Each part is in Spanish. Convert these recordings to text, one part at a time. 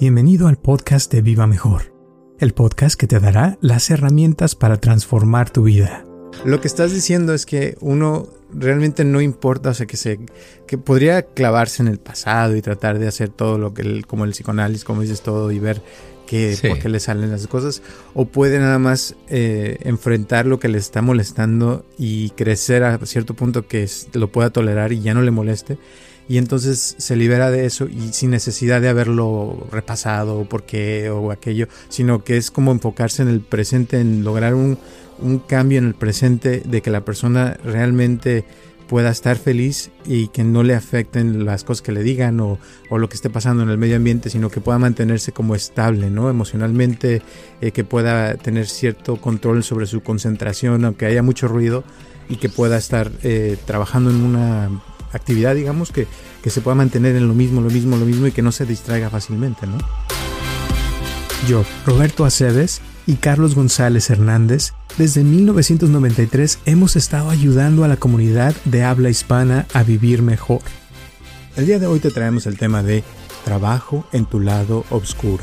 Bienvenido al podcast de Viva Mejor, el podcast que te dará las herramientas para transformar tu vida. Lo que estás diciendo es que uno realmente no importa, o sea, que se que podría clavarse en el pasado y tratar de hacer todo lo que el, como el psicoanálisis, como dices todo y ver que por qué le salen las cosas, o puede nada más eh, enfrentar lo que le está molestando y crecer a cierto punto que lo pueda tolerar y ya no le moleste y entonces se libera de eso y sin necesidad de haberlo repasado o por qué o aquello, sino que es como enfocarse en el presente, en lograr un, un cambio en el presente, de que la persona realmente pueda estar feliz y que no le afecten las cosas que le digan o, o, lo que esté pasando en el medio ambiente, sino que pueda mantenerse como estable, ¿no? Emocionalmente, eh, que pueda tener cierto control sobre su concentración, aunque haya mucho ruido, y que pueda estar eh, trabajando en una actividad, digamos, que, que se pueda mantener en lo mismo, lo mismo, lo mismo y que no se distraiga fácilmente, ¿no? Yo, Roberto Aceves y Carlos González Hernández, desde 1993 hemos estado ayudando a la comunidad de habla hispana a vivir mejor. El día de hoy te traemos el tema de trabajo en tu lado oscuro.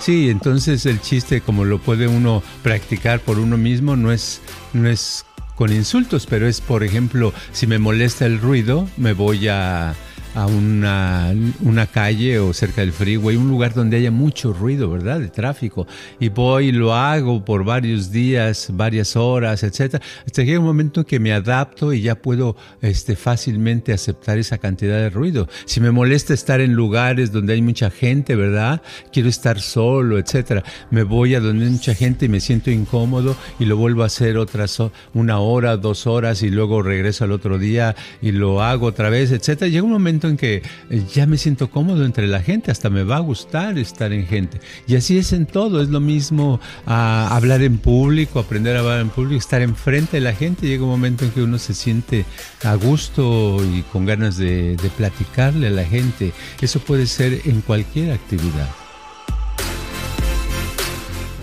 Sí, entonces el chiste como lo puede uno practicar por uno mismo no es, no es con insultos, pero es, por ejemplo, si me molesta el ruido, me voy a a una, una, calle o cerca del freeway, un lugar donde haya mucho ruido, ¿verdad? De tráfico. Y voy lo hago por varios días, varias horas, etcétera, hasta llega un momento que me adapto y ya puedo este, fácilmente aceptar esa cantidad de ruido. Si me molesta estar en lugares donde hay mucha gente, ¿verdad? Quiero estar solo, etcétera. Me voy a donde hay mucha gente y me siento incómodo y lo vuelvo a hacer otras una hora, dos horas y luego regreso al otro día y lo hago otra vez, etcétera. Llega un momento en que eh, ya me siento cómodo entre la gente, hasta me va a gustar estar en gente. Y así es en todo, es lo mismo a hablar en público, aprender a hablar en público, estar enfrente de la gente. Llega un momento en que uno se siente a gusto y con ganas de platicarle a la gente. Eso puede ser en cualquier actividad.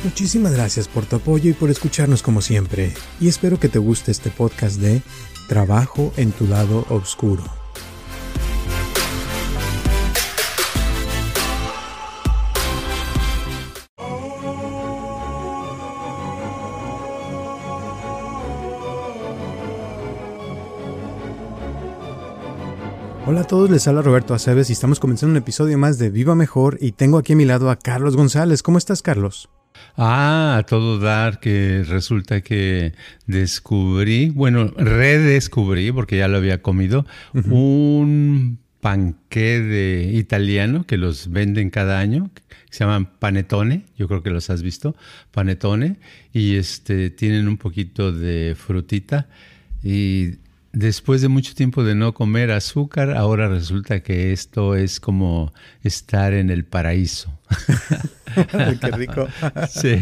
Muchísimas gracias por tu apoyo y por escucharnos como siempre. Y espero que te guste este podcast de Trabajo en tu lado oscuro. Hola a todos, les habla Roberto Aceves y estamos comenzando un episodio más de Viva Mejor y tengo aquí a mi lado a Carlos González. ¿Cómo estás, Carlos? Ah, a todo dar que resulta que descubrí, bueno, redescubrí, porque ya lo había comido, un panqué de italiano que los venden cada año, se llaman panetone, yo creo que los has visto, panetone, y este tienen un poquito de frutita y después de mucho tiempo de no comer azúcar, ahora resulta que esto es como estar en el paraíso. Qué rico. sí.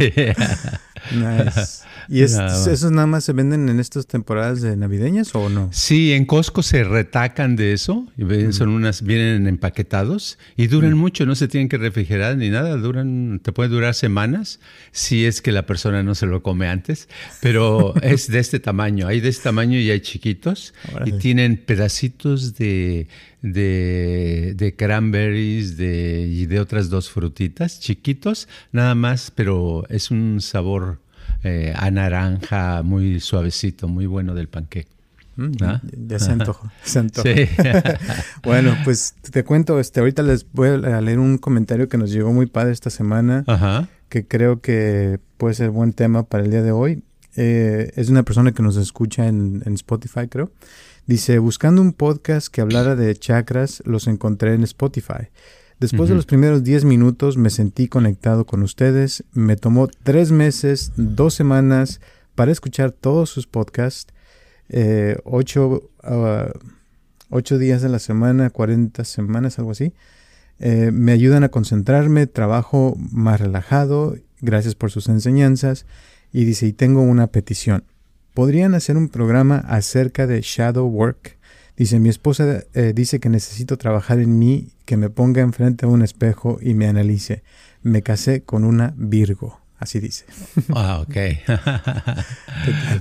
Nice. ¿Y esos nada más se venden en estas temporadas de navideñas o no? Sí, en Costco se retacan de eso. Y son unas, vienen empaquetados y duran mucho, no se tienen que refrigerar ni nada. Duran, te puede durar semanas si es que la persona no se lo come antes. Pero es de este tamaño. Hay de este tamaño y hay chiquitos. Y tienen pedacitos de de, de cranberries de, y de otras dos frutitas, chiquitos, nada más, pero es un sabor eh, a naranja muy suavecito, muy bueno del panqueque. Mm, ¿Ah? Ya se antojo, se Sí. bueno, pues te cuento, este, ahorita les voy a leer un comentario que nos llegó muy padre esta semana, que creo que puede ser buen tema para el día de hoy. Eh, es una persona que nos escucha en, en Spotify, creo. Dice, buscando un podcast que hablara de chakras, los encontré en Spotify. Después de los primeros 10 minutos me sentí conectado con ustedes. Me tomó tres meses, dos semanas para escuchar todos sus podcasts. Eh, ocho, ah, ocho, días de la semana, 40 semanas, algo así. Eh, me ayudan a concentrarme, trabajo más relajado. Gracias por sus enseñanzas. Y dice, y tengo una petición podrían hacer un programa acerca de shadow work. Dice, mi esposa eh, dice que necesito trabajar en mí, que me ponga enfrente a un espejo y me analice. Me casé con una Virgo. Así dice. Ah, ok.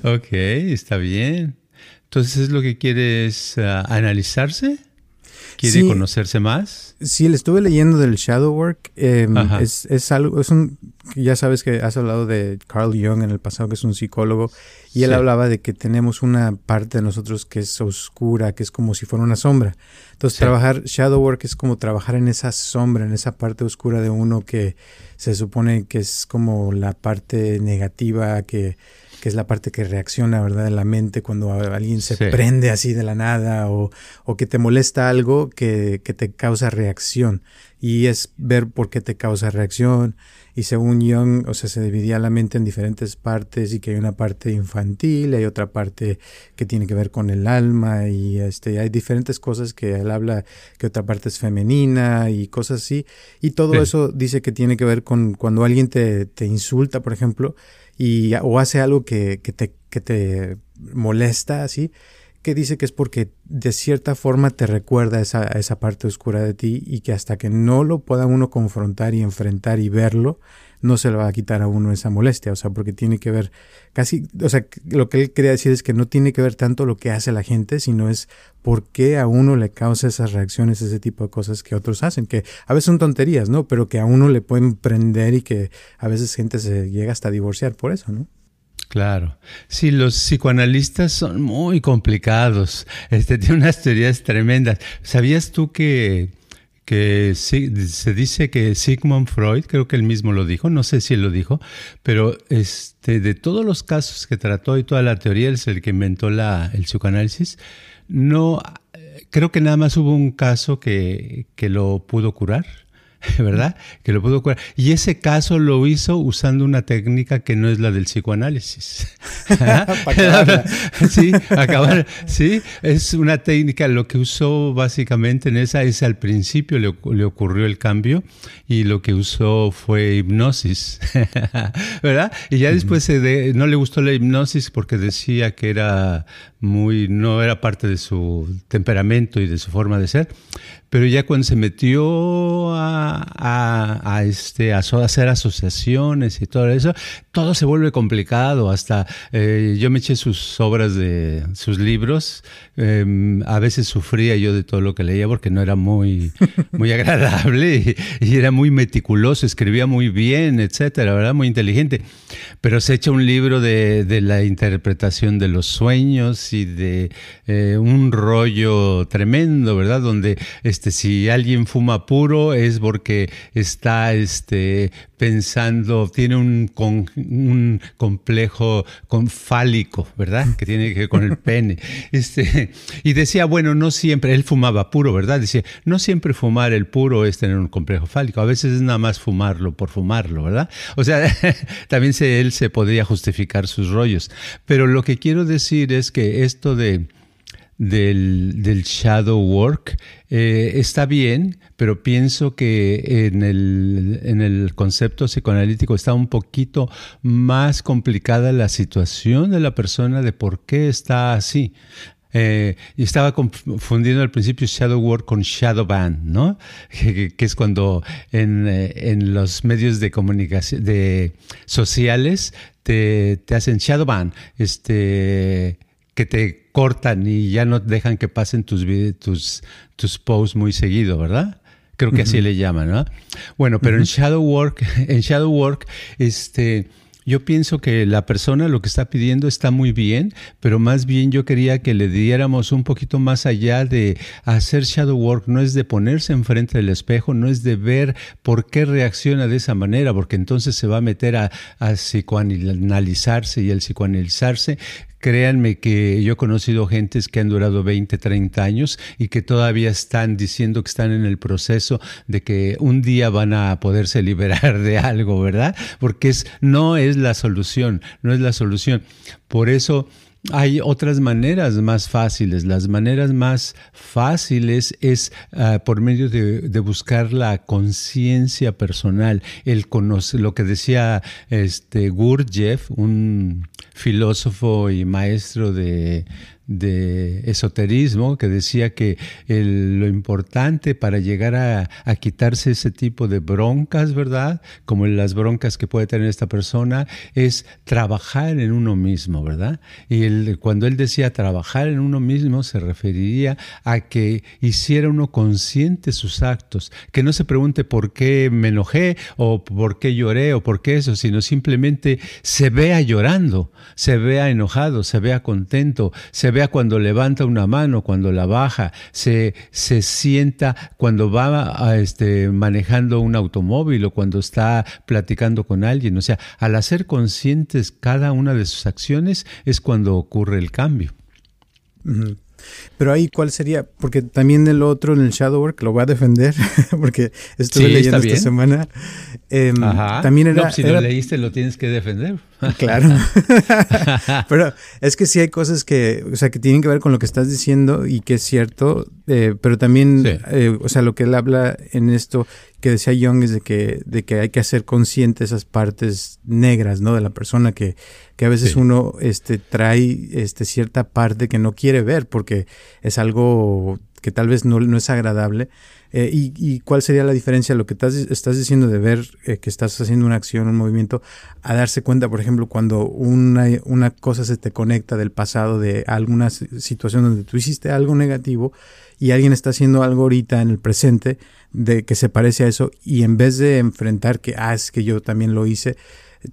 ok, está bien. Entonces, ¿es lo que quieres uh, analizarse? Quiere conocerse más. Sí, le estuve leyendo del shadow work. Em, es, es, algo, es un, ya sabes que has hablado de Carl Jung en el pasado, que es un psicólogo, y él hablaba de que tenemos una parte de nosotros que es oscura, que es como si fuera una sombra. Entonces, trabajar shadow work es como trabajar en esa sombra, en esa parte oscura de uno que se supone que es como la parte negativa que que es la parte que reacciona, ¿verdad?, de la mente cuando alguien se prende así de la nada o, o que te molesta algo que, que, te causa reacción. Y es ver por qué te causa reacción. Y según Jung, o sea, se dividía la mente en diferentes partes y que hay una parte infantil, hay otra parte que tiene que ver con el alma y este, hay diferentes cosas que él habla, que otra parte es femenina y cosas así. Y todo eso dice que tiene que ver con cuando alguien te, te insulta, por ejemplo, y, o hace algo que, que, te, que te molesta así, que dice que es porque de cierta forma te recuerda esa, esa parte oscura de ti y que hasta que no lo pueda uno confrontar y enfrentar y verlo, no se le va a quitar a uno esa molestia, o sea, porque tiene que ver casi, o sea, lo que él quería decir es que no tiene que ver tanto lo que hace la gente, sino es por qué a uno le causa esas reacciones, ese tipo de cosas que otros hacen, que a veces son tonterías, ¿no? Pero que a uno le pueden prender y que a veces gente se llega hasta divorciar por eso, ¿no? Claro. Sí, los psicoanalistas son muy complicados. Este, tienen unas teorías tremendas. ¿Sabías tú que que se dice que Sigmund Freud, creo que él mismo lo dijo, no sé si él lo dijo, pero este, de todos los casos que trató y toda la teoría, él es el que inventó la, el psicoanálisis, no, creo que nada más hubo un caso que, que lo pudo curar ¿verdad? Que lo pudo curar. Y ese caso lo hizo usando una técnica que no es la del psicoanálisis. sí, acabar. Sí, es una técnica, lo que usó básicamente en esa es al principio le, le ocurrió el cambio y lo que usó fue hipnosis, ¿verdad? Y ya después se no le gustó la hipnosis porque decía que era muy, no era parte de su temperamento y de su forma de ser. Pero ya cuando se metió a, a, este, a hacer asociaciones y todo eso, todo se vuelve complicado. Hasta eh, yo me eché sus obras de sus libros. Em, a veces sufría yo de todo lo que leía porque no era muy, muy agradable y, era muy meticuloso, escribía muy bien, etcétera, ¿verdad? Muy inteligente. Pero se echa un libro de, de la interpretación de los sueños y de eh, un rollo tremendo, ¿verdad? Donde este, si alguien fuma puro es porque está este, pensando, tiene un, un complejo con fálico, ¿verdad? Que tiene que ver con el pene. Este, y decía, bueno, no siempre, él fumaba puro, ¿verdad? Decía, no siempre fumar el puro es tener un complejo fálico, a veces es nada más fumarlo por fumarlo, ¿verdad? O sea, también se, él se podría justificar sus rollos. Pero lo que quiero decir es que esto de del, del shadow work eh, está bien, pero pienso que en el, en el concepto psicoanalítico está un poquito más complicada la situación de la persona de por qué está así. Eh, y estaba confundiendo al principio shadow work con shadow ban, ¿no? Que, es cuando en, eh, en, los medios de comunicación de sociales te, te hacen shadow ban, este que te cortan y ya no dejan que pasen tus, tus, tus posts muy seguido, ¿verdad? Creo que así le llaman, ¿no? Bueno, pero en Shadow Work, en Shadow Work, este, yo pienso que la persona lo que está pidiendo está muy bien, pero más bien yo quería que le diéramos un poquito más allá de hacer shadow work, no es de ponerse enfrente del espejo, no es de ver por qué reacciona de esa manera, porque entonces se va a meter a, a psicoanalizarse y el psicoanalizarse Créanme que yo he conocido gentes que han durado 20, 30 años y que todavía están diciendo que están en el proceso de que un día van a poderse liberar de algo, ¿verdad? Porque es, no es la solución, no es la solución. Por eso hay otras maneras más fáciles. Las maneras más fáciles es ah, por medio de, buscar la conciencia personal, el conocer, lo que decía este Gurdjieff, un filósofo y maestro de, esoterismo que decía que lo importante para llegar a, quitarse ese tipo de broncas, ¿verdad? Como las broncas que puede tener esta persona, es trabajar en uno mismo, ¿verdad? Y cuando él decía trabajar en uno mismo, se referiría a que hiciera uno consciente sus actos, que no se pregunte por qué me enojé o por qué lloré o por qué eso, sino simplemente se vea llorando, se vea enojado, se vea contento, se vea cuando levanta una mano, cuando la baja, se, se sienta cuando va a, este, manejando un automóvil o cuando está platicando con alguien. O sea, al hacer conscientes cada una de sus acciones es cuando ocurre el cambio. Pero ahí, ¿cuál sería? Porque también el otro en el Shadow Work lo voy a defender, porque estuve leyendo esta semana. Eh, También era. No, si lo leíste, lo tienes que defender. Claro. pero es que sí hay cosas que, o sea, que tienen que ver con lo que estás diciendo y que es cierto, eh, pero también, eh, o sea, lo que él habla en esto que decía Young es de que, de que hay que hacer consciente esas partes negras, ¿no? De la persona que, que a veces uno este, trae este, cierta parte que no quiere ver porque es algo que tal vez no, no es agradable. Eh, y, cuál sería la diferencia, lo que estás, estás diciendo de ver eh, que estás haciendo una acción, un movimiento, a darse cuenta, por ejemplo, cuando una, una cosa se te conecta del pasado, de alguna situación donde tú hiciste algo negativo y alguien está haciendo algo ahorita en el presente de que se parece a eso y en vez de enfrentar que, ah, es que yo también lo hice,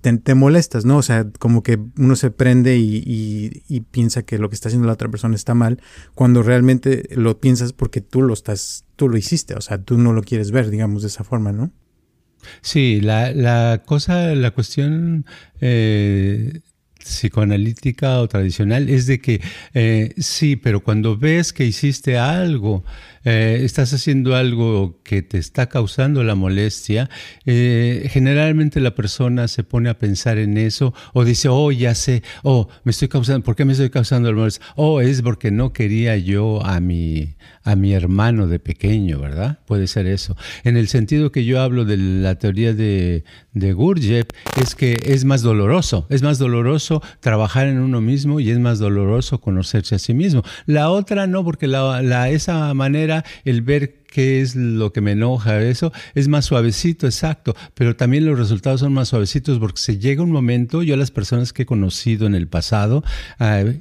te, molestas, ¿no? O sea, como que uno se prende y, piensa que lo que está haciendo la otra persona está mal, cuando realmente lo piensas porque tú lo estás, tú lo hiciste, o sea, tú no lo quieres ver, digamos, de esa forma, ¿no? Sí, la, la cosa, la cuestión eh, psicoanalítica o tradicional es de que eh, sí, pero cuando ves que hiciste algo, eh, estás haciendo algo que te está causando la molestia, eh, generalmente la persona se pone a pensar en eso o dice, oh, ya sé, oh, me estoy causando, ¿por qué me estoy causando la molestia? Oh, es porque no quería yo a mi, a mi hermano de pequeño, ¿verdad? Puede ser eso. En el sentido que yo hablo de la teoría de, de Gurdjieff, es que es más doloroso, es más doloroso trabajar en uno mismo y es más doloroso conocerse a sí mismo. La otra no, porque la, esa manera, el ver qué es lo que me enoja, eso es más suavecito, exacto, pero también los resultados son más suavecitos porque se llega un momento, yo las personas que he conocido en el pasado,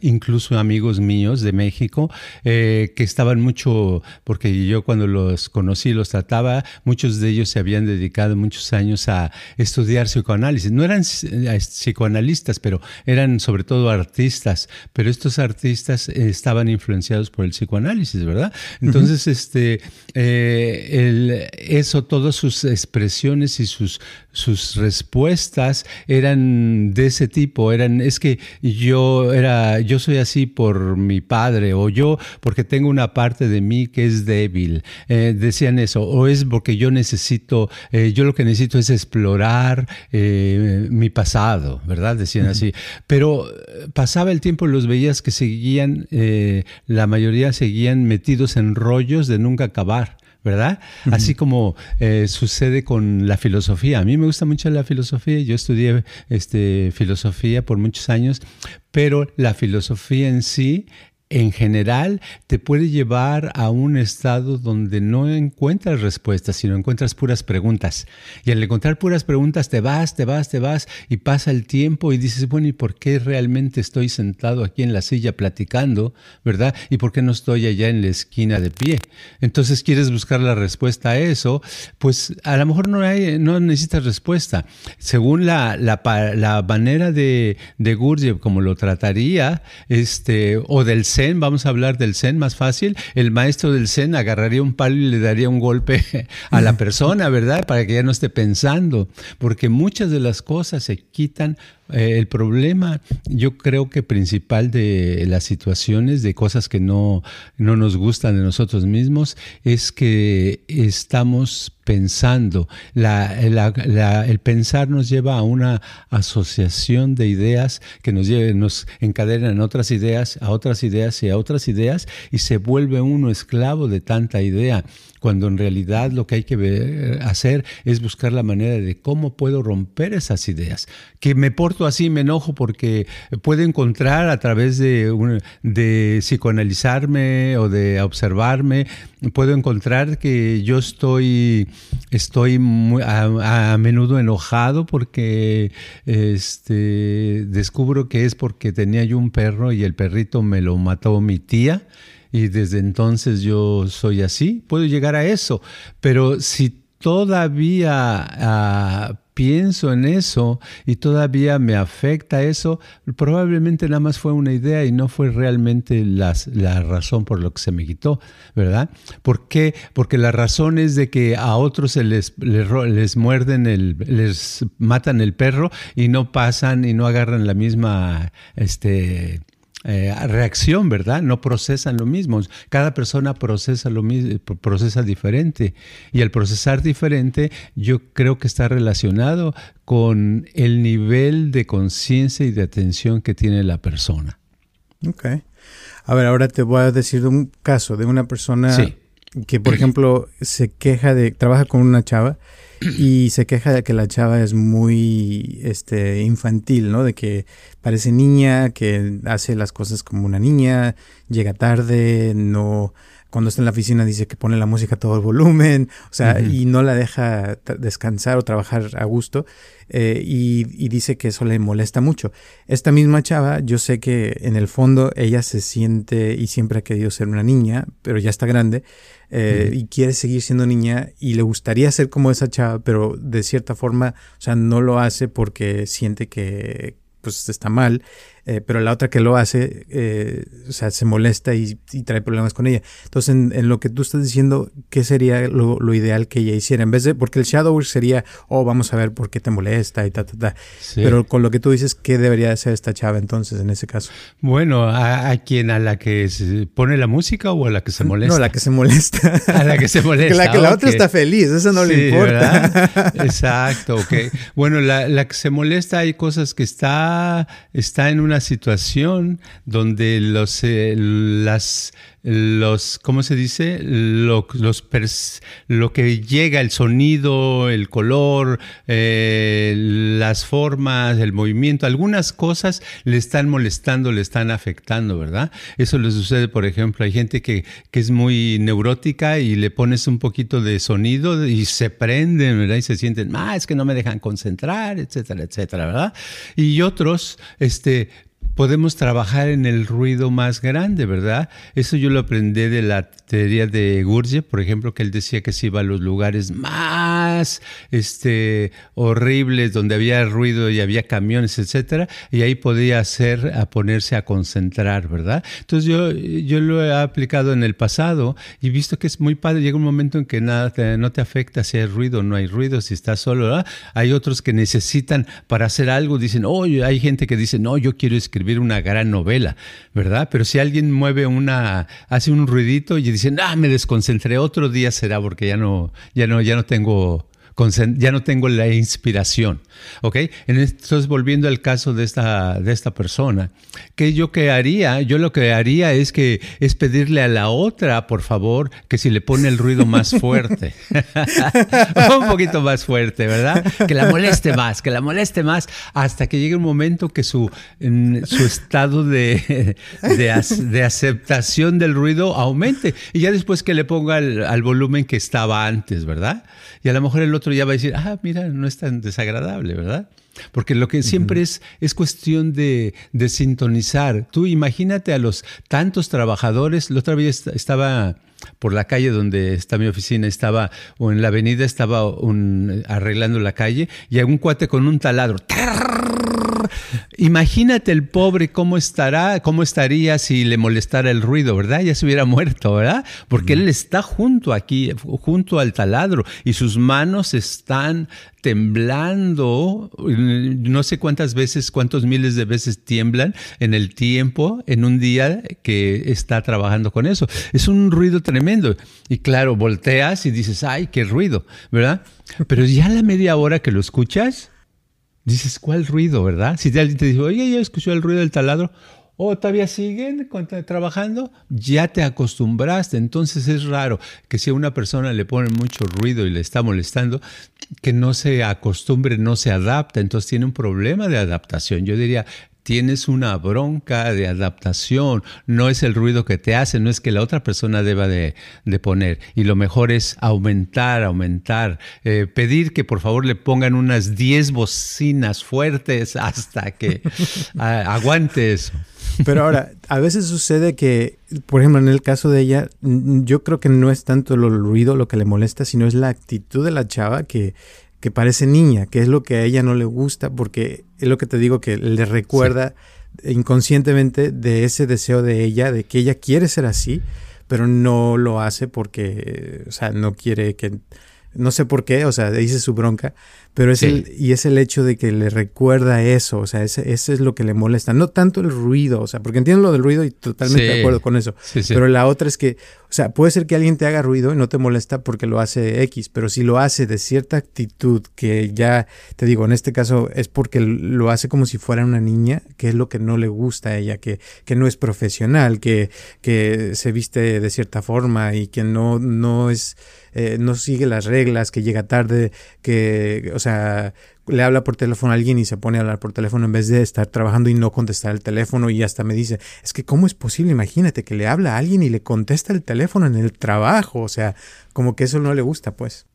incluso amigos míos de México, eh, que estaban mucho, porque yo cuando los conocí, los trataba, muchos de ellos se habían dedicado muchos años a estudiar psicoanálisis. No eran eh, psicoanalistas, pero eran sobre todo artistas, pero estos artistas estaban influenciados por el psicoanálisis, ¿verdad? Entonces, este eh, el, eso, todas sus expresiones y sus, sus respuestas eran de ese tipo, eran, es que yo era, yo soy así por mi padre, o yo porque tengo una parte de mí que es débil, eh, decían eso, o es porque yo necesito, eh, yo lo que necesito es explorar mi pasado, ¿verdad? Decían así, pero pasaba el tiempo y los veías que seguían, la mayoría seguían metidos en rollos de nunca acabar. ¿Verdad? Así como eh, sucede con la filosofía. A mí me gusta mucho la filosofía, yo estudié este, filosofía por muchos años, pero la filosofía en sí en general te puede llevar a un estado donde no encuentras respuestas, sino encuentras puras preguntas. Y al encontrar puras preguntas te vas, te vas, te vas y pasa el tiempo y dices, bueno, ¿y por qué realmente estoy sentado aquí en la silla platicando, verdad? ¿Y por qué no estoy allá en la esquina de pie? Entonces quieres buscar la respuesta a eso, pues a lo mejor no, necesitas respuesta. Según la, la, manera de, de Gurdjieff, como lo trataría, este, o del Zen, vamos a hablar del Zen más fácil, el maestro del Zen agarraría un palo y le daría un golpe a la persona, ¿verdad? Para que ya no esté pensando, porque muchas de las cosas se quitan eh, el problema, yo creo que principal de las situaciones, de cosas que no, no nos gustan de nosotros mismos, es que estamos pensando. el pensar nos lleva a una asociación de ideas que nos, nos encadenan otras ideas, a otras ideas y a otras ideas, y se vuelve uno esclavo de tanta idea cuando en realidad lo que hay que hacer es buscar la manera de cómo puedo romper esas ideas. Que me así, me enojo porque puedo encontrar a través de, de psicoanalizarme o de observarme, puedo encontrar que yo estoy, estoy a, menudo enojado porque este, descubro que es porque tenía yo un perro y el perrito me lo mató mi tía y desde entonces yo soy así. Puedo llegar a eso, pero si todavía ah, pienso en eso y todavía me afecta eso, probablemente nada más fue una idea y no fue realmente la razón por lo que se me quitó, ¿verdad? ¿Por qué? Porque la razón es de que a otros se les, les, muerden, el, les matan el perro y no pasan y no agarran la misma, este, eh, reacción, ¿verdad? No procesan lo mismo. Cada persona procesa lo mismo, procesa diferente. Y al procesar diferente, yo creo que está relacionado con el nivel de conciencia y de atención que tiene la persona. Ok. A ver, ahora te voy a decir un caso de una persona que, por ejemplo, se queja de, trabaja con una chava y se queja de que la chava es muy este, infantil, ¿no? De que parece niña, que hace las cosas como una niña, llega tarde, no cuando está en la oficina dice que pone la música a todo el volumen, o sea, y no la deja descansar o trabajar a gusto, eh, y, y, dice que eso le molesta mucho. Esta misma chava, yo sé que en el fondo ella se siente y siempre ha querido ser una niña, pero ya está grande, eh, y quiere seguir siendo niña y le gustaría ser como esa chava, pero de cierta forma, o sea, no lo hace porque siente que pues está mal eh, pero la otra que lo hace, eh, o sea, se molesta y, trae problemas con ella. Entonces, en, lo que tú estás diciendo, ¿qué sería lo, ideal que ella hiciera? En vez de, porque el shadow work sería, oh, vamos a ver por qué te molesta y ta, ta, ta. Pero con lo que tú dices, ¿qué debería hacer esta chava entonces en ese caso? Bueno, ¿a, a quién? ¿A la que se pone la música o a la que se molesta? No, a la que se molesta. A la que se molesta. la que la otra está feliz, eso no le importa. Exacto, ok. Bueno, la, la que se molesta hay cosas que está, está en una situación donde los, eh, las los, ¿cómo se dice? Lo, los lo que llega, el sonido, el color, eh, las formas, el movimiento, algunas cosas le están molestando, le están afectando, ¿verdad? Eso le sucede, por ejemplo, hay gente que, que es muy neurótica y le pones un poquito de sonido y se prenden, ¿verdad? Y se sienten, ah, es que no me dejan concentrar, etcétera, etcétera, ¿verdad? Y otros, este, podemos trabajar en el ruido más grande, ¿verdad? Eso yo lo aprendí de la teoría de Gurdjieff, por ejemplo, que él decía que se iba a los lugares más este, horribles, donde había ruido y había camiones, etcétera, y ahí podía hacer a ponerse a concentrar, ¿verdad? Entonces yo, yo lo he aplicado en el pasado y visto que es muy padre, llega un momento en que nada no te afecta si hay ruido o no hay ruido, si estás solo, ¿verdad? Hay otros que necesitan para hacer algo, dicen, oh, hay gente que dice, no, yo quiero escribir una gran novela, ¿verdad? Pero si alguien mueve una, hace un ruidito y dicen, ah, me desconcentré, otro día será porque ya no, ya no, ya no tengo ya no tengo la inspiración. ¿Ok? Entonces, volviendo al caso de esta, de esta persona, ¿qué yo que haría? Yo lo que haría es que es pedirle a la otra, por favor, que si le pone el ruido más fuerte, un poquito más fuerte, ¿verdad? Que la moleste más, que la moleste más, hasta que llegue un momento que su, su estado de, de, aceptación del ruido aumente. Y ya después que le ponga al volumen que estaba antes, ¿verdad? Y a lo mejor el otro ya va a decir, ah, mira, no es tan desagradable, ¿verdad? Porque lo que siempre es, es cuestión de, de, sintonizar. Tú imagínate a los tantos trabajadores. La otra vez estaba por la calle donde está mi oficina, estaba, o en la avenida estaba arreglando la calle y un cuate con un taladro. Imagínate el pobre cómo estará, cómo estaría si le molestara el ruido, ¿verdad? Ya se hubiera muerto, ¿verdad? Porque él está junto aquí, junto al taladro y sus manos están temblando, no sé cuántas veces, cuántos miles de veces tiemblan en el tiempo, en un día que está trabajando con eso. Es un ruido tremendo. Y claro, volteas y dices, ay, qué ruido, ¿verdad? Pero ya la media hora que lo escuchas, dices, ¿cuál ruido, verdad? Si alguien te dice, oye, ya escuchó el ruido del taladro, o todavía siguen trabajando, ya te acostumbraste. Entonces es raro que si a una persona le pone mucho ruido y le está molestando, que no se acostumbre, no se adapta. Entonces tiene un problema de adaptación. Yo diría, tienes una bronca de adaptación, no es el ruido que te hace, no es que la otra persona deba de, poner. Y lo mejor es aumentar, aumentar, eh, pedir que por favor le pongan unas 10 bocinas fuertes hasta que aguante eso. Pero ahora, a veces sucede que, por ejemplo, en el caso de ella, yo creo que no es tanto el ruido lo que le molesta, sino es la actitud de la chava que que parece niña, que es lo que a ella no le gusta, porque es lo que te digo que le recuerda inconscientemente de ese deseo de ella, de que ella quiere ser así, pero no lo hace porque, o sea, no quiere que, no sé por qué, o sea, dice su bronca, pero es el, y es el hecho de que le recuerda eso, o sea, ese, ese, es lo que le molesta, no tanto el ruido, o sea, porque entiendo lo del ruido y totalmente de acuerdo con eso, pero la otra es que, o sea, puede ser que alguien te haga ruido y no te molesta porque lo hace X, pero si lo hace de cierta actitud que ya, te digo, en este caso es porque lo hace como si fuera una niña, que es lo que no le gusta a ella, que, que no es profesional, que, que se viste de cierta forma y que no, no es, eh, no sigue las reglas, que llega tarde, que, o sea, sea, le habla por teléfono a alguien y se pone a hablar por teléfono en vez de estar trabajando y no contestar el teléfono y hasta me dice, es que cómo es posible, imagínate que le habla a alguien y le contesta el teléfono en el trabajo, o sea, como que eso no le gusta, pues.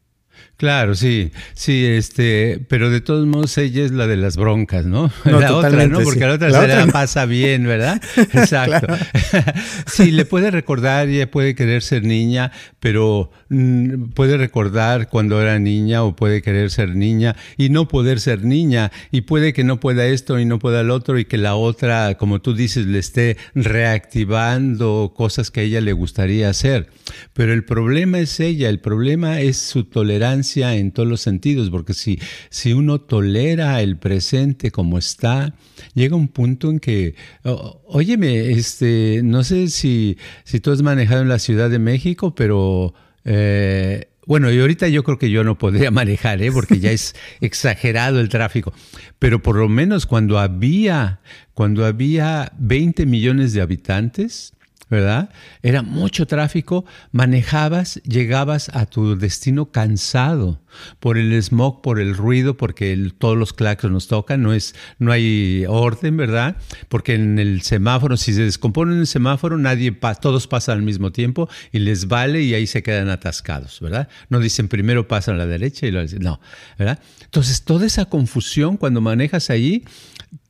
Claro, sí, sí, este, pero de todos modos ella es la de las broncas, ¿no? la otra, ¿no? Porque la otra se la pasa bien, ¿verdad? Exacto. sí, le puede recordar, ella puede querer ser niña, pero mm, puede recordar cuando era niña o puede querer ser niña y no poder ser niña y puede que no pueda esto y no pueda el otro y que la otra, como tú dices, le esté reactivando cosas que a ella le gustaría hacer. Pero el problema es ella, el problema es su tolerancia en todos los sentidos, porque si, si uno tolera el presente como está, llega un punto en que, óyeme, este, no sé si, si tú has manejado en la Ciudad de México, pero... Eh, bueno, y ahorita yo creo que yo no podría manejar, ¿eh? porque ya es exagerado el tráfico. Pero por lo menos cuando había, cuando había 20 millones de habitantes, ¿verdad? Era mucho tráfico, manejabas, llegabas a tu destino cansado por el smog, por el ruido, porque todos los claxons nos tocan, no, es, no hay orden, ¿verdad? Porque en el semáforo, si se descompone el semáforo, nadie todos pasan al mismo tiempo y les vale y ahí se quedan atascados, ¿verdad? No dicen primero pasan a la derecha y dicen, no, ¿verdad? Entonces, toda esa confusión cuando manejas allí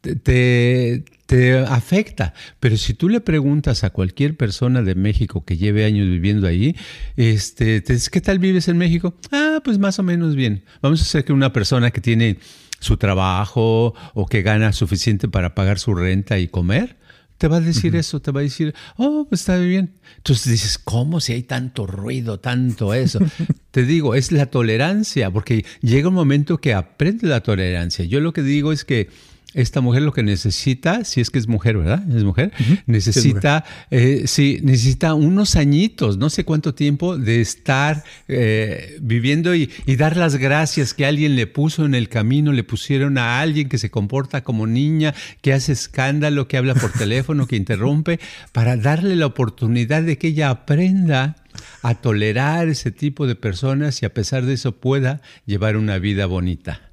te, te afecta. Pero si tú le preguntas a cualquier persona de México que lleve años viviendo ahí, este, ¿qué tal vives en México? Ah, pues más o menos bien. Vamos a hacer que una persona que tiene su trabajo o que gana suficiente para pagar su renta y comer, te va a decir eso, te va a decir, oh, pues está bien. Entonces dices, ¿cómo si hay tanto ruido, tanto eso? te digo, es la tolerancia, porque llega un momento que aprende la tolerancia. Yo lo que digo es que esta mujer lo que necesita, si es que es mujer, ¿verdad? Es mujer, necesita, eh, sí, necesita unos añitos, no sé cuánto tiempo de estar eh, viviendo y, dar las gracias que alguien le puso en el camino, le pusieron a alguien que se comporta como niña, que hace escándalo, que habla por teléfono, que interrumpe, para darle la oportunidad de que ella aprenda a tolerar ese tipo de personas y a pesar de eso pueda llevar una vida bonita.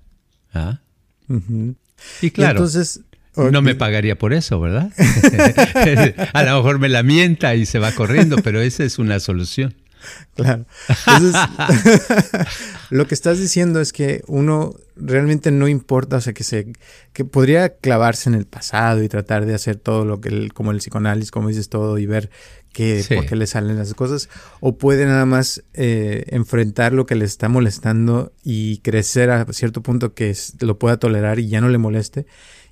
¿Ah? Y claro, entonces, no me pagaría por eso, ¿verdad? a lo mejor me lamenta y se va corriendo, pero esa es una solución. Claro. Entonces, lo que estás diciendo es que uno realmente no importa, o sea, que se que podría clavarse en el pasado y tratar de hacer todo lo que el, como el psicoanálisis, como dices todo y ver que por qué le salen las cosas, o puede nada más eh, enfrentar lo que le está molestando y crecer a cierto punto que lo pueda tolerar y ya no le moleste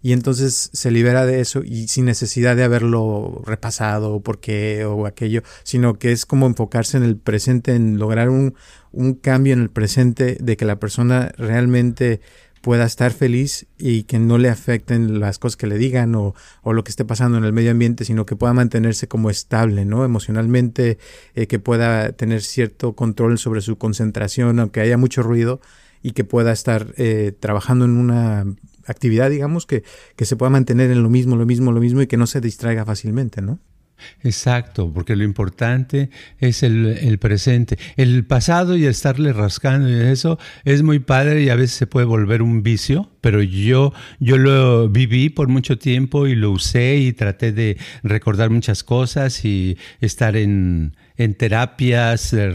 y entonces se libera de eso y sin necesidad de haberlo repasado o por qué o aquello, sino que es como enfocarse en el presente, en lograr un, un cambio en el presente de que la persona realmente pueda estar feliz y que no le afecten las cosas que le digan o, o, lo que esté pasando en el medio ambiente, sino que pueda mantenerse como estable, ¿no? Emocionalmente, eh, que pueda tener cierto control sobre su concentración, aunque haya mucho ruido, y que pueda estar eh, trabajando en una actividad, digamos, que, que se pueda mantener en lo mismo, lo mismo, lo mismo y que no se distraiga fácilmente, ¿no? Exacto, porque lo importante es el, presente. El pasado y estarle rascando y eso es muy padre y a veces se puede volver un vicio, pero yo, yo lo viví por mucho tiempo y lo usé y traté de recordar muchas cosas y estar en, en terapias, eh,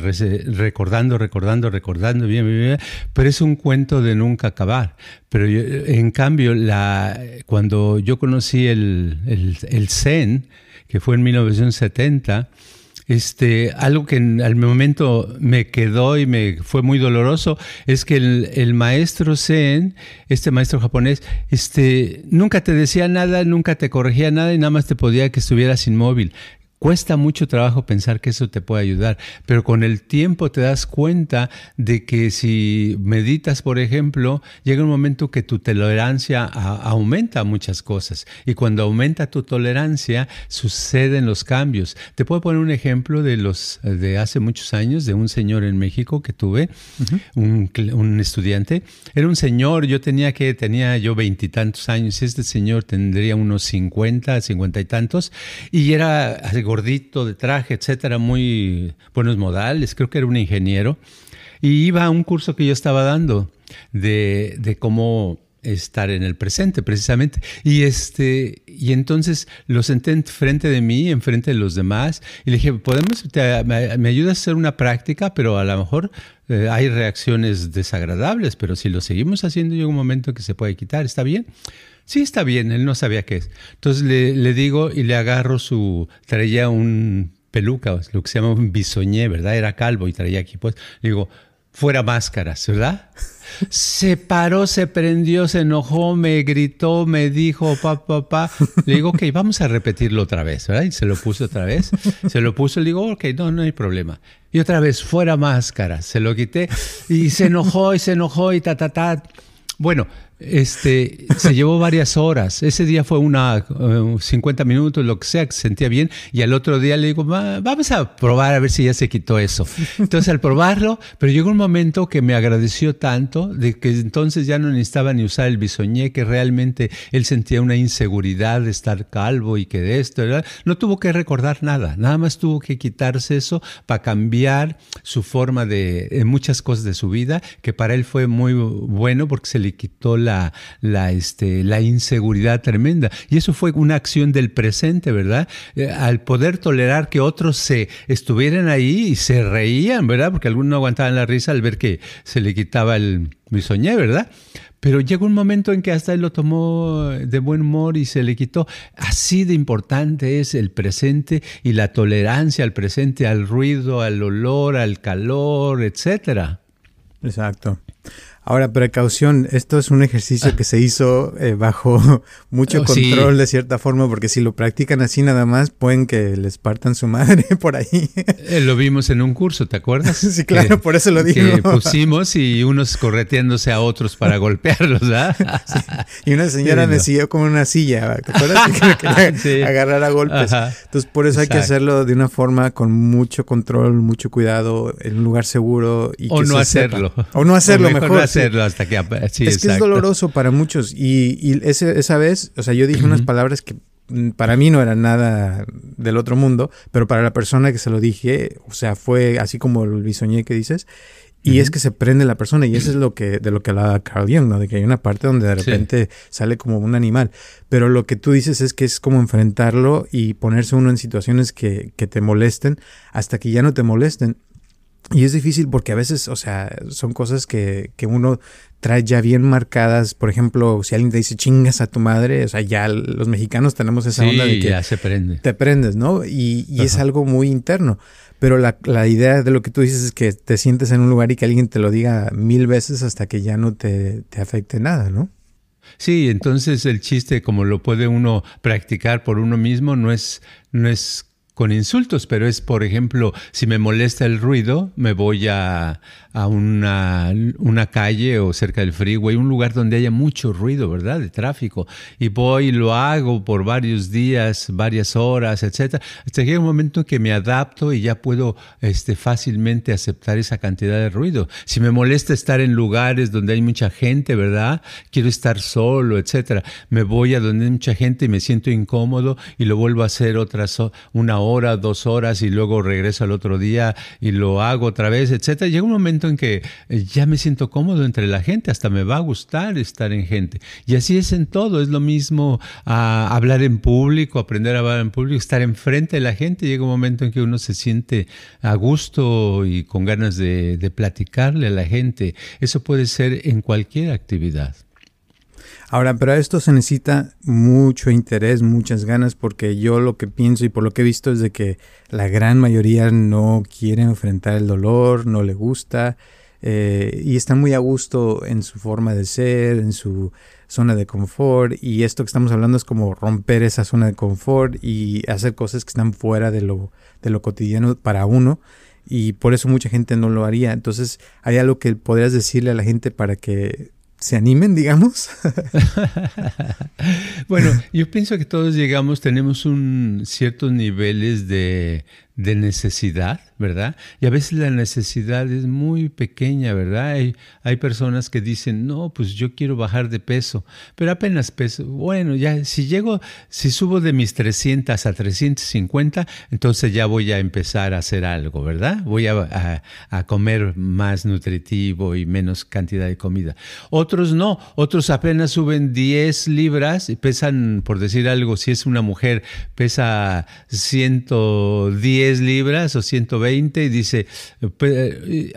recordando, recordando, recordando, bien, bien, bien, pero es un cuento de nunca acabar. Pero en cambio, la, cuando yo conocí el, el, el Zen, que fue en 1970, este, algo que al momento me quedó y me fue muy doloroso es que el, maestro Zen, este maestro japonés, este, nunca te decía nada, nunca te corregía nada y nada más te podía que estuvieras inmóvil. Cuesta mucho trabajo pensar que eso te puede ayudar, pero con el tiempo te das cuenta de que si meditas, por ejemplo, llega un momento que tu tolerancia aumenta muchas cosas y cuando aumenta tu tolerancia suceden los cambios. Te puedo poner un ejemplo de los de hace muchos años de un señor en México que tuve, un, un, estudiante. Era un señor, yo tenía que tenía yo veintitantos años y este señor tendría unos cincuenta, cincuenta y tantos y era gordito, de traje, etcétera, muy buenos modales, creo que era un ingeniero, y iba a un curso que yo estaba dando de, cómo estar en el presente precisamente. Y este y entonces lo senté frente de mí enfrente de los demás y le dije podemos me, ayudas a hacer una práctica pero a lo mejor eh, hay reacciones desagradables pero si lo seguimos haciendo llega un momento que se puede quitar está bien Sí, está bien, él no sabía qué es. Entonces le, digo y le agarro su, traía un peluca, lo que se llama un bisoñé, ¿verdad? Era calvo y traía aquí, pues, le digo, fuera máscaras, ¿verdad? Se paró, se prendió, se enojó, me gritó, me dijo, pa, pa, pa. Le digo, ok, vamos a repetirlo otra vez, ¿verdad? Y se lo puso otra vez. Se lo puso, le digo, ok, no, no hay problema. Y otra vez, fuera máscaras. Se lo quité y se enojó y se enojó y ta, ta, ta. Bueno, este, se llevó varias horas. Ese día fue una 50 eh, minutos, lo que sea, que se sentía bien. Y al otro día le digo, vamos a probar a ver si ya se quitó eso. Entonces al probarlo, pero llegó un momento que me agradeció tanto de que entonces ya no necesitaba ni usar el bisoñé, que realmente él sentía una inseguridad de estar calvo y que de esto, no tuvo que recordar nada, nada más tuvo que quitarse eso para cambiar su forma de en muchas cosas de su vida, que para él fue muy bueno porque se le quitó la la, este, la inseguridad tremenda. Y eso fue una acción del presente, ¿verdad? Eh, al poder tolerar que otros se estuvieran ahí y se reían, ¿verdad? Porque algunos no aguantaban la risa al ver que se le quitaba el bisoñé, ¿verdad? Pero llegó un momento en que hasta él lo tomó de buen humor y se le quitó. Así de importante es el presente y la tolerancia al presente, al ruido, al olor, al calor, etcétera. Exacto. Ahora, precaución, esto es un ejercicio que se hizo eh, bajo mucho oh, control de cierta forma, porque si lo practican así nada más, pueden que les partan su madre por ahí. Eh, lo vimos en un curso, ¿te acuerdas? sí, claro, por eso lo digo. Que pusimos y unos correteándose a otros para golpearlos, ¿verdad? Y una señora me siguió con una silla, ¿te acuerdas? Que quería agarrar a golpes. Entonces, por eso hay que hacerlo de una forma con mucho control, mucho cuidado, en un lugar seguro. Y o no hacerlo. O no hacerlo, mejor hacerlo hasta que... es que es doloroso para muchos y, esa vez, o sea, yo dije unas palabras que mm, para mí no eran nada del otro mundo, pero para la persona que se lo dije, o sea, fue así como el bisoñé que dices, y es que se prende la persona, y eso es lo que, de lo que hablaba Carl Jung, ¿no? De que hay una parte donde de repente sale como un animal. Pero lo que tú dices es que es como enfrentarlo y ponerse uno en situaciones que, que te molesten hasta que ya no te molesten. Y es difícil porque a veces, o sea, son cosas que, que, uno trae ya bien marcadas. Por ejemplo, si alguien te dice chingas a tu madre, o sea, ya los mexicanos tenemos esa onda de que ya se prende. te prendes, ¿no? Y, y es algo muy interno. Pero la, la, idea de lo que tú dices es que te sientes en un lugar y que alguien te lo diga mil veces hasta que ya no te, te afecte nada, ¿no? Sí, entonces el chiste, como lo puede uno practicar por uno mismo, no es, no es con insultos, pero es, por ejemplo, si me molesta el ruido, me voy a, a una, una, calle o cerca del freeway, un lugar donde haya mucho ruido, ¿verdad? De tráfico. Y voy y lo hago por varios días, varias horas, etcétera, hasta llega un momento en que me adapto y ya puedo este, fácilmente aceptar esa cantidad de ruido. Si me molesta estar en lugares donde hay mucha gente, ¿verdad? Quiero estar solo, etcétera. Me voy a donde hay mucha gente y me siento incómodo y lo vuelvo a hacer otras una hora, dos horas y luego regreso al otro día y lo hago otra vez, etcétera. Llega un momento en que eh, ya me siento cómodo entre la gente, hasta me va a gustar estar en gente. Y así es en todo, es lo mismo ah, hablar en público, aprender a hablar en público, estar enfrente de la gente. Llega un momento en que uno se siente a gusto y con ganas de platicarle a la gente. Eso puede ser en cualquier actividad. Ahora, pero a esto se necesita mucho interés, muchas ganas, porque yo lo que pienso y por lo que he visto es de que la gran mayoría no quiere enfrentar el dolor, no le gusta eh, y está muy a gusto en su forma de ser, en su zona de confort y esto que estamos hablando es como romper esa zona de confort y hacer cosas que están fuera de lo, de lo cotidiano para uno y por eso mucha gente no lo haría. Entonces, ¿hay algo que podrías decirle a la gente para que se animen, digamos? bueno, yo pienso que todos llegamos, tenemos un ciertos niveles de, de necesidad ¿verdad? Y a veces la necesidad es muy pequeña, ¿verdad? Hay, hay personas que dicen, no, pues yo quiero bajar de peso, pero apenas peso. Bueno, ya si llego, si subo de mis 300 a 350, entonces ya voy a empezar a hacer algo, ¿verdad? Voy a, a, comer más nutritivo y menos cantidad de comida. Otros no, otros apenas suben 10 libras y pesan, por decir algo, si es una mujer, pesa 110 libras o 120 y dice, eh,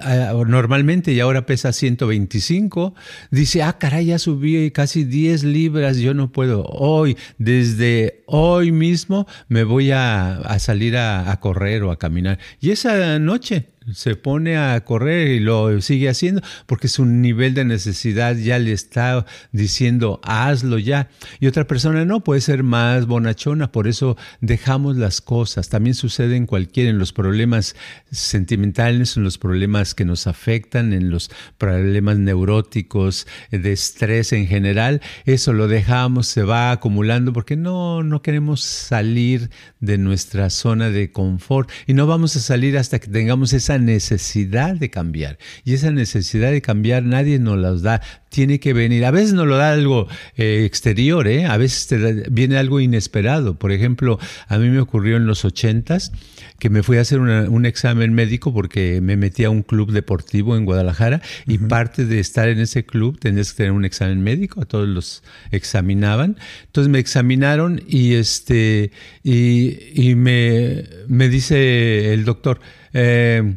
normalmente y ahora pesa 125, dice, ah, caray, ya subí casi 10 libras, yo no puedo. Hoy, desde hoy mismo, me voy a, salir a, a correr o a caminar. Y esa noche se pone a correr y lo sigue haciendo porque su nivel de necesidad ya le está diciendo hazlo ya. Y otra persona no puede ser más bonachona, por eso dejamos las cosas. También sucede en cualquiera, en los problemas sentimentales, en los problemas que nos afectan, en los problemas neuróticos, de estrés en general. Eso lo dejamos, se va acumulando porque no, no queremos salir de nuestra zona de confort y no vamos a salir hasta que tengamos esa necesidad de cambiar. Y esa necesidad de cambiar nadie nos la da, tiene que venir. A veces nos lo da algo eh, exterior, ¿eh? a veces te viene algo inesperado. Por ejemplo, a mí me ocurrió en los ochentas que me fui a hacer un examen médico porque me metí a un club deportivo en Guadalajara y parte de estar en ese club tenías que tener un examen médico, a todos los examinaban. Entonces me examinaron y este y, me, me dice el doctor, eh,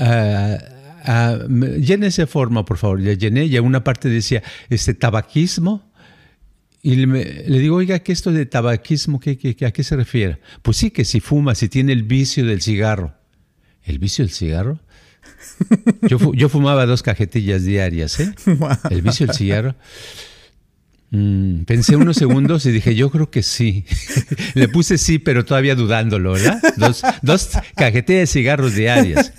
uh, llene esa forma, por favor. Ya llené y una parte decía, este tabaquismo. Y le, digo, oiga, ¿qué esto de tabaquismo? ¿qué, qué, a qué se refiere? Pues sí, que si fuma, si tiene el vicio del cigarro. ¿El vicio del cigarro? Yo, yo fumaba dos cajetillas diarias, ¿eh? El vicio del cigarro. Mm, pensé unos segundos y dije, yo creo que sí. Le puse sí, pero todavía dudándolo, ¿verdad? Dos, dos cajetillas de cigarros diarias.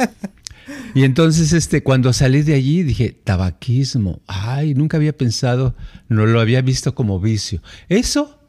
Y entonces, este, cuando salí de allí, dije, tabaquismo. Ay, nunca había pensado, no lo había visto como vicio. Eso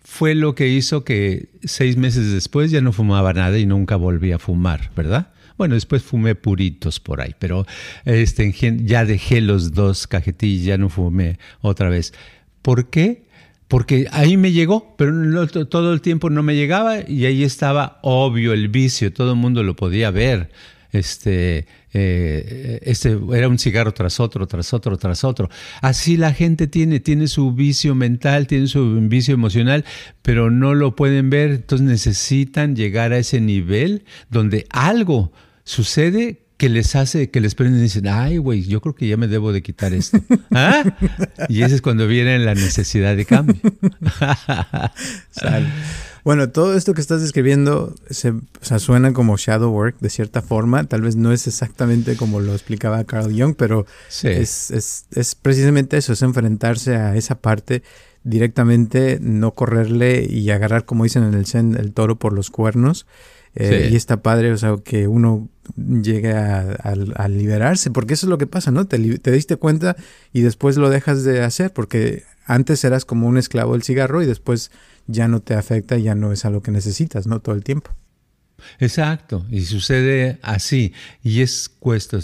fue lo que hizo que seis meses después ya no fumaba nada y nunca volví a fumar, ¿verdad? Bueno, después fumé puritos por ahí, pero este, ya dejé los dos cajetillas, ya no fumé otra vez. ¿Por qué? Porque ahí me llegó, pero todo el tiempo no me llegaba y ahí estaba obvio el vicio, todo el mundo lo podía ver este, eh, este era un cigarro tras otro, tras otro, tras otro. Así la gente tiene, tiene su vicio mental, tiene su vicio emocional, pero no lo pueden ver, entonces necesitan llegar a ese nivel donde algo sucede que les hace, que les prenden y dicen, ay, güey, yo creo que ya me debo de quitar esto. ¿Ah? Y ese es cuando viene la necesidad de cambio. Bueno, todo esto que estás describiendo se, suena como shadow work de cierta forma. Tal vez no es exactamente como lo explicaba Carl Jung, pero es, es, es, precisamente eso, es enfrentarse a esa parte directamente no correrle y agarrar, como dicen en el Zen, el toro por los cuernos. Eh, y está padre, o sea, que uno llegue a, liberarse, porque eso es lo que pasa, ¿no? Te, te diste cuenta y después lo dejas de hacer, porque antes eras como un esclavo del cigarro y después ya no te afecta, ya no es algo que necesitas, ¿no? Todo el tiempo. Exacto, y sucede así, y es,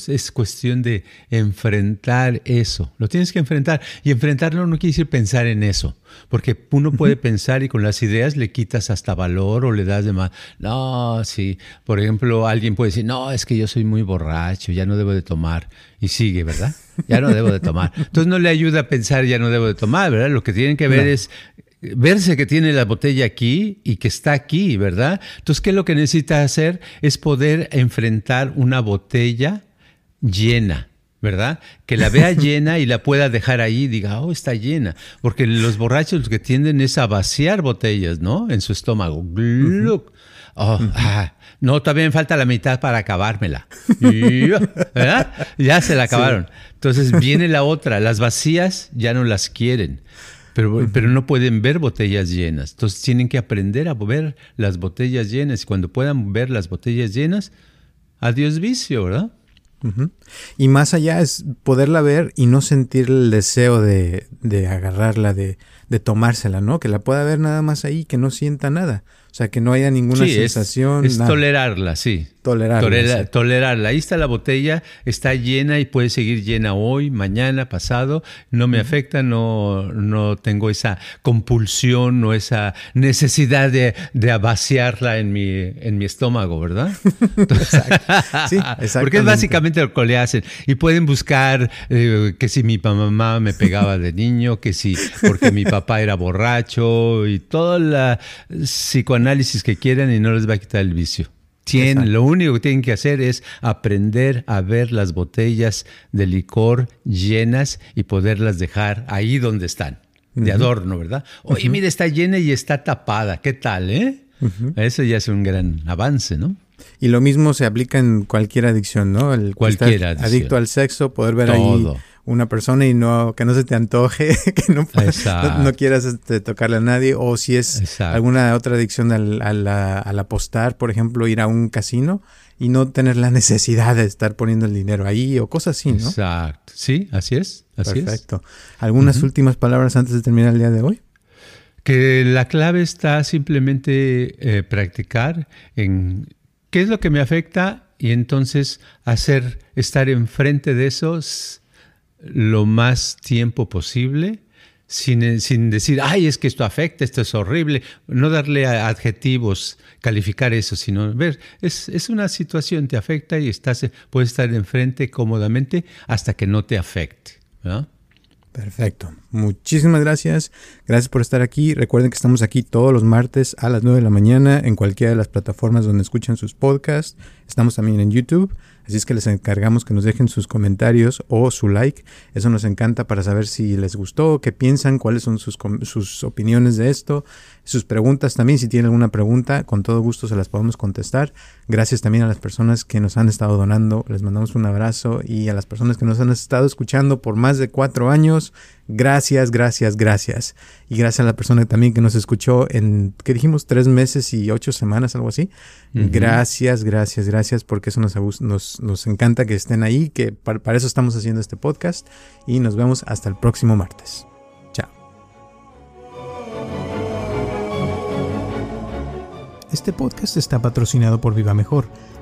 es cuestión de enfrentar eso, lo tienes que enfrentar, y enfrentarlo no quiere decir pensar en eso, porque uno puede pensar y con las ideas le quitas hasta valor o le das de más, no, sí, por ejemplo, alguien puede decir, no, es que yo soy muy borracho, ya no debo de tomar, y sigue, ¿verdad? Ya no debo de tomar. Entonces no le ayuda a pensar, ya no debo de tomar, ¿verdad? Lo que tienen que ver es verse que tiene la botella aquí y que está aquí, ¿verdad? Entonces, ¿qué es lo que necesita hacer? Es poder enfrentar una botella llena. ¿verdad? Que la vea llena y la pueda dejar ahí y diga, oh, está llena. Porque los borrachos lo que tienden es a vaciar botellas, ¿no? En su estómago. Oh, ah, no, todavía me falta la mitad para acabármela. ¿verdad? Ya se la acabaron. Entonces viene la otra. Las vacías ya no las quieren pero, pero no pueden ver botellas llenas. Entonces tienen que aprender a ver las botellas llenas y cuando puedan ver las botellas llenas, adiós vicio, ¿verdad? Y más allá es poderla ver y no sentir el deseo de, de agarrarla, de, de, tomársela, ¿no? Que la pueda ver nada más ahí, que no sienta nada. O sea, que no haya ninguna sensación. Es, es tolerarla, sí. Tolerarla. tolerarla. Ahí está la botella, está llena y puede seguir llena hoy, mañana, pasado. No me afecta, no, no tengo esa compulsión o esa necesidad de, de vaciarla en mi, en mi estómago, ¿verdad? Sí, Porque es básicamente lo que le hacen. Y pueden buscar eh, que si mi mamá me pegaba de niño, que si porque mi papá era borracho y toda la psicoanálisis análisis que quieran y no les va a quitar el vicio. Tienen, lo único que tienen que hacer es aprender a ver las botellas de licor llenas y poderlas dejar ahí donde están, de adorno, ¿verdad? Oye, mire, está llena y está tapada, ¿qué tal, eh? Eso ya es un gran avance, ¿no? Y lo mismo se aplica en cualquier adicción, ¿no? El cualquier adicto al sexo, poder ver ahí una persona y no que no se te antoje, que no, no, quieras este, tocarle a nadie, o si es alguna otra adicción al, al, apostar, por ejemplo, ir a un casino y no tener la necesidad de estar poniendo el dinero ahí o cosas así, ¿no? Exacto. Sí, así es. Así Perfecto. ¿Algunas últimas palabras antes de terminar el día de hoy? Que la clave está simplemente eh, practicar en qué es lo que me afecta y entonces hacer, estar enfrente de esos lo más tiempo posible sin, sin, decir, ay, es que esto afecta, esto es horrible, no darle adjetivos, calificar eso, sino ver, es, es, una situación, te afecta y estás, puedes estar enfrente cómodamente hasta que no te afecte. Perfecto. Muchísimas gracias. Gracias por estar aquí. Recuerden que estamos aquí todos los martes a las 9 de la mañana en cualquiera de las plataformas donde escuchan sus podcasts. Estamos también en YouTube. Así es que les encargamos que nos dejen sus comentarios o su like. Eso nos encanta para saber si les gustó, qué piensan, cuáles son sus, sus opiniones de esto, sus preguntas también. Si tienen alguna pregunta, con todo gusto se las podemos contestar. Gracias también a las personas que nos han estado donando. Les mandamos un abrazo y a las personas que nos han estado escuchando por más de cuatro años. Gracias, gracias, gracias. Y gracias a la persona también que nos escuchó en, ¿qué dijimos? Tres meses y ocho semanas, algo así. Gracias, gracias, gracias, porque eso nos, nos, nos encanta que estén ahí, que para, para eso estamos haciendo este podcast. Y nos vemos hasta el próximo martes. Chao. Este podcast está patrocinado por Viva Mejor